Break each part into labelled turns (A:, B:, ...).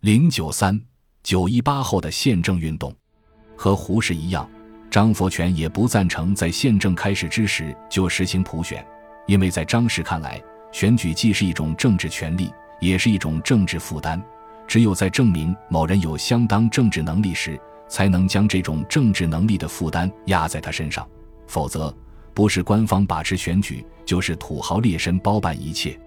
A: 零九三九一八后的宪政运动，和胡适一样，张佛泉也不赞成在宪政开始之时就实行普选，因为在张氏看来，选举既是一种政治权利，也是一种政治负担。只有在证明某人有相当政治能力时，才能将这种政治能力的负担压在他身上，否则，不是官方把持选举，就是土豪劣绅包办一切。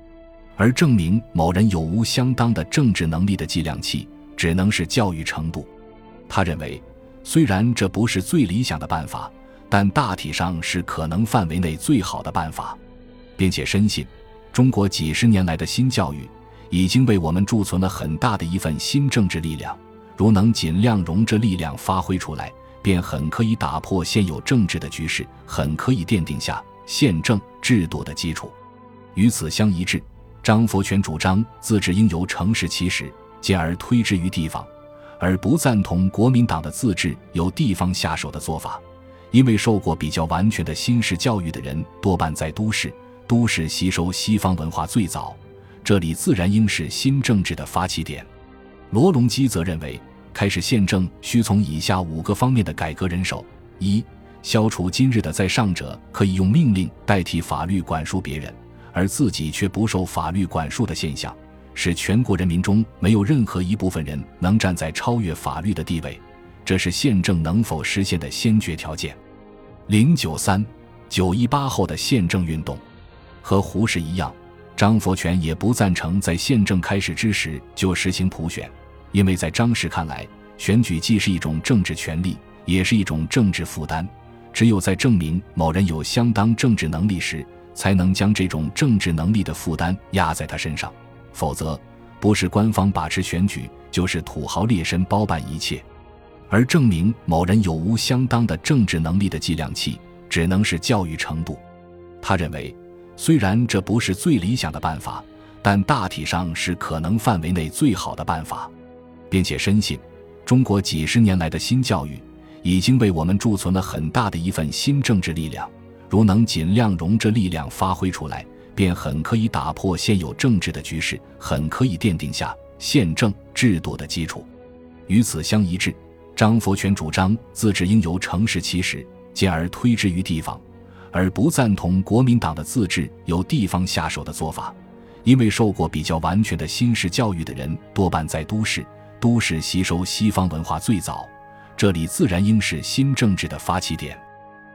A: 而证明某人有无相当的政治能力的计量器，只能是教育程度。他认为，虽然这不是最理想的办法，但大体上是可能范围内最好的办法，并且深信，中国几十年来的新教育，已经为我们贮存了很大的一份新政治力量。如能尽量容这力量发挥出来，便很可以打破现有政治的局势，很可以奠定下宪政制度的基础。与此相一致。张佛泉主张自治应由城市起始，进而推之于地方，而不赞同国民党的自治由地方下手的做法。因为受过比较完全的新式教育的人多半在都市，都市吸收西方文化最早，这里自然应是新政治的发起点。罗隆基则认为，开始宪政需从以下五个方面的改革人手：一、消除今日的在上者可以用命令代替法律管束别人。而自己却不受法律管束的现象，使全国人民中没有任何一部分人能站在超越法律的地位，这是宪政能否实现的先决条件。零九三九一八后的宪政运动，和胡适一样，张佛泉也不赞成在宪政开始之时就实行普选，因为在张氏看来，选举既是一种政治权利，也是一种政治负担。只有在证明某人有相当政治能力时，才能将这种政治能力的负担压在他身上，否则，不是官方把持选举，就是土豪劣绅包办一切。而证明某人有无相当的政治能力的计量器，只能是教育程度。他认为，虽然这不是最理想的办法，但大体上是可能范围内最好的办法，并且深信，中国几十年来的新教育，已经为我们贮存了很大的一份新政治力量。如能尽量容这力量发挥出来，便很可以打破现有政治的局势，很可以奠定下宪政制度的基础。与此相一致，张佛泉主张自治应由城市起始，进而推之于地方，而不赞同国民党的自治由地方下手的做法。因为受过比较完全的新式教育的人多半在都市，都市吸收西方文化最早，这里自然应是新政治的发起点。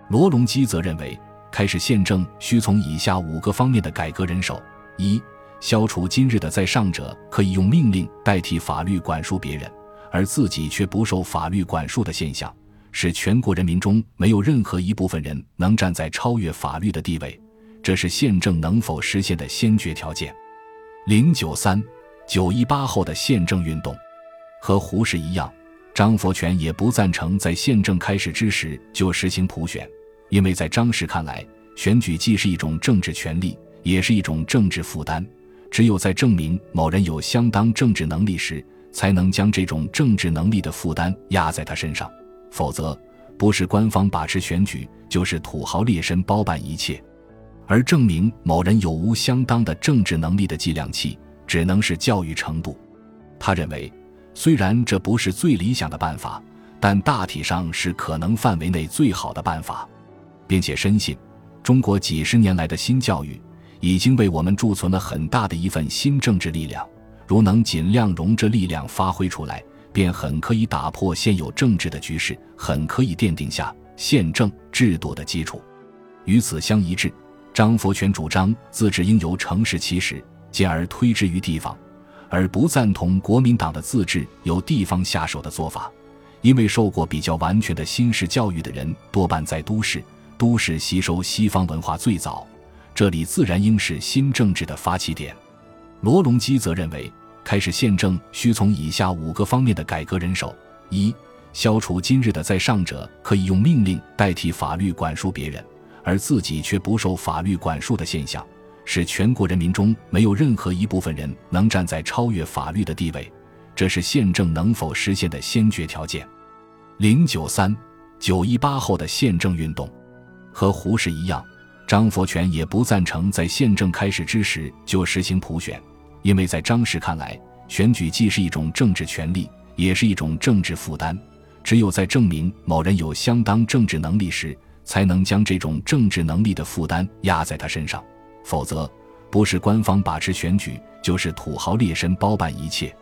A: 罗隆基则认为。开始宪政需从以下五个方面的改革人手：一、消除今日的在上者可以用命令代替法律管束别人，而自己却不受法律管束的现象，使全国人民中没有任何一部分人能站在超越法律的地位，这是宪政能否实现的先决条件。零九三九一八后的宪政运动，和胡适一样，张佛泉也不赞成在宪政开始之时就实行普选。因为在张氏看来，选举既是一种政治权利，也是一种政治负担。只有在证明某人有相当政治能力时，才能将这种政治能力的负担压在他身上。否则，不是官方把持选举，就是土豪劣绅包办一切。而证明某人有无相当的政治能力的计量器，只能是教育程度。他认为，虽然这不是最理想的办法，但大体上是可能范围内最好的办法。并且深信，中国几十年来的新教育，已经为我们贮存了很大的一份新政治力量。如能尽量容这力量发挥出来，便很可以打破现有政治的局势，很可以奠定下宪政制度的基础。与此相一致，张佛泉主张自治应由城市起始，进而推之于地方，而不赞同国民党的自治由地方下手的做法。因为受过比较完全的新式教育的人多半在都市。都市吸收西方文化最早，这里自然应是新政治的发起点。罗隆基则认为，开始宪政需从以下五个方面的改革人手：一、消除今日的在上者可以用命令代替法律管束别人，而自己却不受法律管束的现象，使全国人民中没有任何一部分人能站在超越法律的地位，这是宪政能否实现的先决条件。零九三九一八后的宪政运动。和胡适一样，张佛泉也不赞成在宪政开始之时就实行普选，因为在张氏看来，选举既是一种政治权利，也是一种政治负担。只有在证明某人有相当政治能力时，才能将这种政治能力的负担压在他身上。否则，不是官方把持选举，就是土豪劣绅包办一切。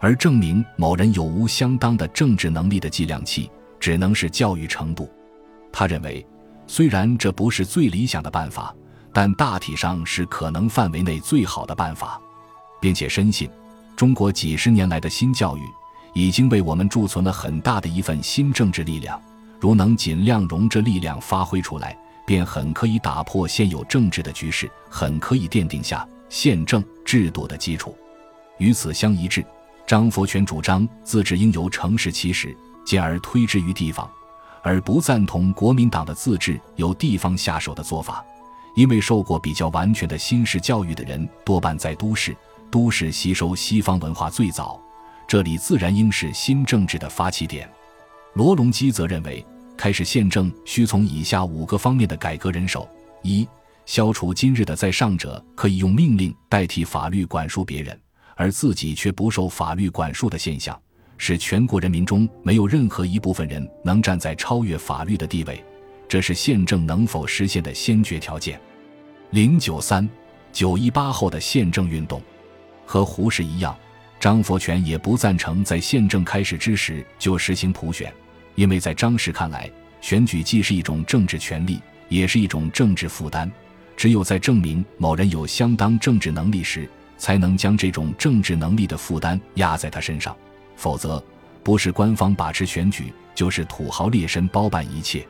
A: 而证明某人有无相当的政治能力的计量器，只能是教育程度。他认为，虽然这不是最理想的办法，但大体上是可能范围内最好的办法，并且深信，中国几十年来的新教育。已经为我们贮存了很大的一份新政治力量，如能尽量容这力量发挥出来，便很可以打破现有政治的局势，很可以奠定下宪政制度的基础。与此相一致，张佛泉主张自治应由城市起始，进而推之于地方，而不赞同国民党的自治由地方下手的做法，因为受过比较完全的新式教育的人多半在都市，都市吸收西方文化最早。这里自然应是新政治的发起点。罗隆基则认为，开始宪政需从以下五个方面的改革人手：一、消除今日的在上者可以用命令代替法律管束别人，而自己却不受法律管束的现象，使全国人民中没有任何一部分人能站在超越法律的地位，这是宪政能否实现的先决条件。零九三九一八后的宪政运动，和胡适一样。张佛泉也不赞成在宪政开始之时就实行普选，因为在张氏看来，选举既是一种政治权利，也是一种政治负担。只有在证明某人有相当政治能力时，才能将这种政治能力的负担压在他身上。否则，不是官方把持选举，就是土豪劣绅包办一切。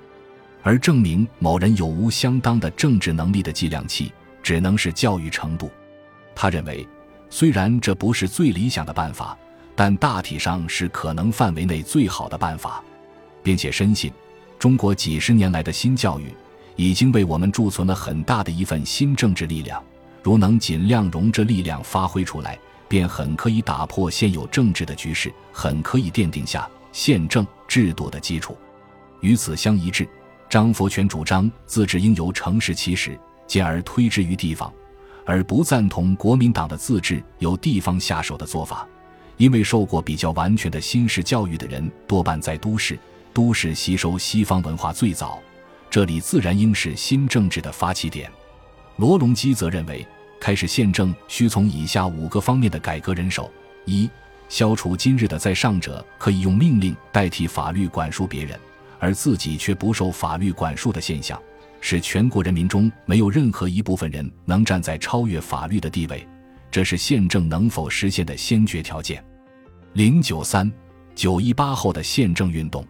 A: 而证明某人有无相当的政治能力的计量器，只能是教育程度。他认为。虽然这不是最理想的办法，但大体上是可能范围内最好的办法，并且深信，中国几十年来的新教育已经为我们贮存了很大的一份新政治力量。如能尽量容这力量发挥出来，便很可以打破现有政治的局势，很可以奠定下宪政制度的基础。与此相一致，张佛泉主张自治应由城市起始，进而推之于地方。而不赞同国民党的自治由地方下手的做法，因为受过比较完全的新式教育的人多半在都市，都市吸收西方文化最早，这里自然应是新政治的发起点。罗隆基则认为，开始宪政需从以下五个方面的改革人手：一、消除今日的在上者可以用命令代替法律管束别人，而自己却不受法律管束的现象。使全国人民中没有任何一部分人能站在超越法律的地位，这是宪政能否实现的先决条件。零九三九一八后的宪政运动，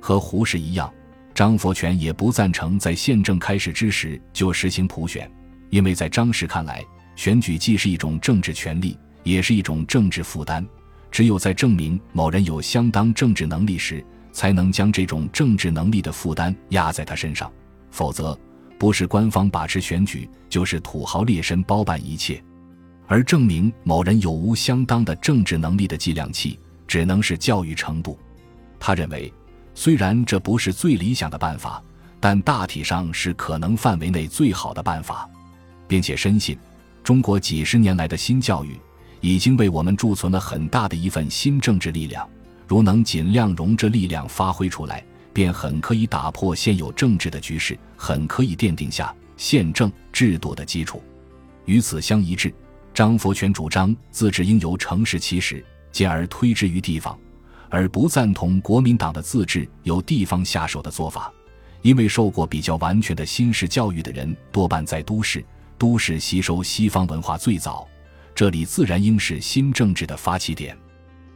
A: 和胡适一样，张佛泉也不赞成在宪政开始之时就实行普选，因为在张氏看来，选举既是一种政治权利，也是一种政治负担。只有在证明某人有相当政治能力时，才能将这种政治能力的负担压在他身上。否则，不是官方把持选举，就是土豪劣绅包办一切。而证明某人有无相当的政治能力的计量器，只能是教育程度。他认为，虽然这不是最理想的办法，但大体上是可能范围内最好的办法，并且深信，中国几十年来的新教育已经为我们贮存了很大的一份新政治力量。如能尽量容这力量发挥出来。便很可以打破现有政治的局势，很可以奠定下宪政制度的基础。与此相一致，张佛泉主张自治应由城市起始，进而推之于地方，而不赞同国民党的自治由地方下手的做法，因为受过比较完全的新式教育的人多半在都市，都市吸收西方文化最早，这里自然应是新政治的发起点。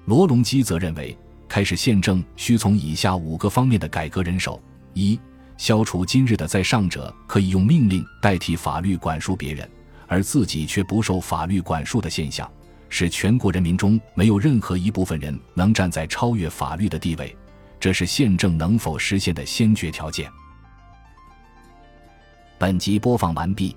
A: 罗隆基则认为。开始宪政需从以下五个方面的改革人手：一、消除今日的在上者可以用命令代替法律管束别人，而自己却不受法律管束的现象，使全国人民中没有任何一部分人能站在超越法律的地位，这是宪政能否实现的先决条件。本集播放完毕，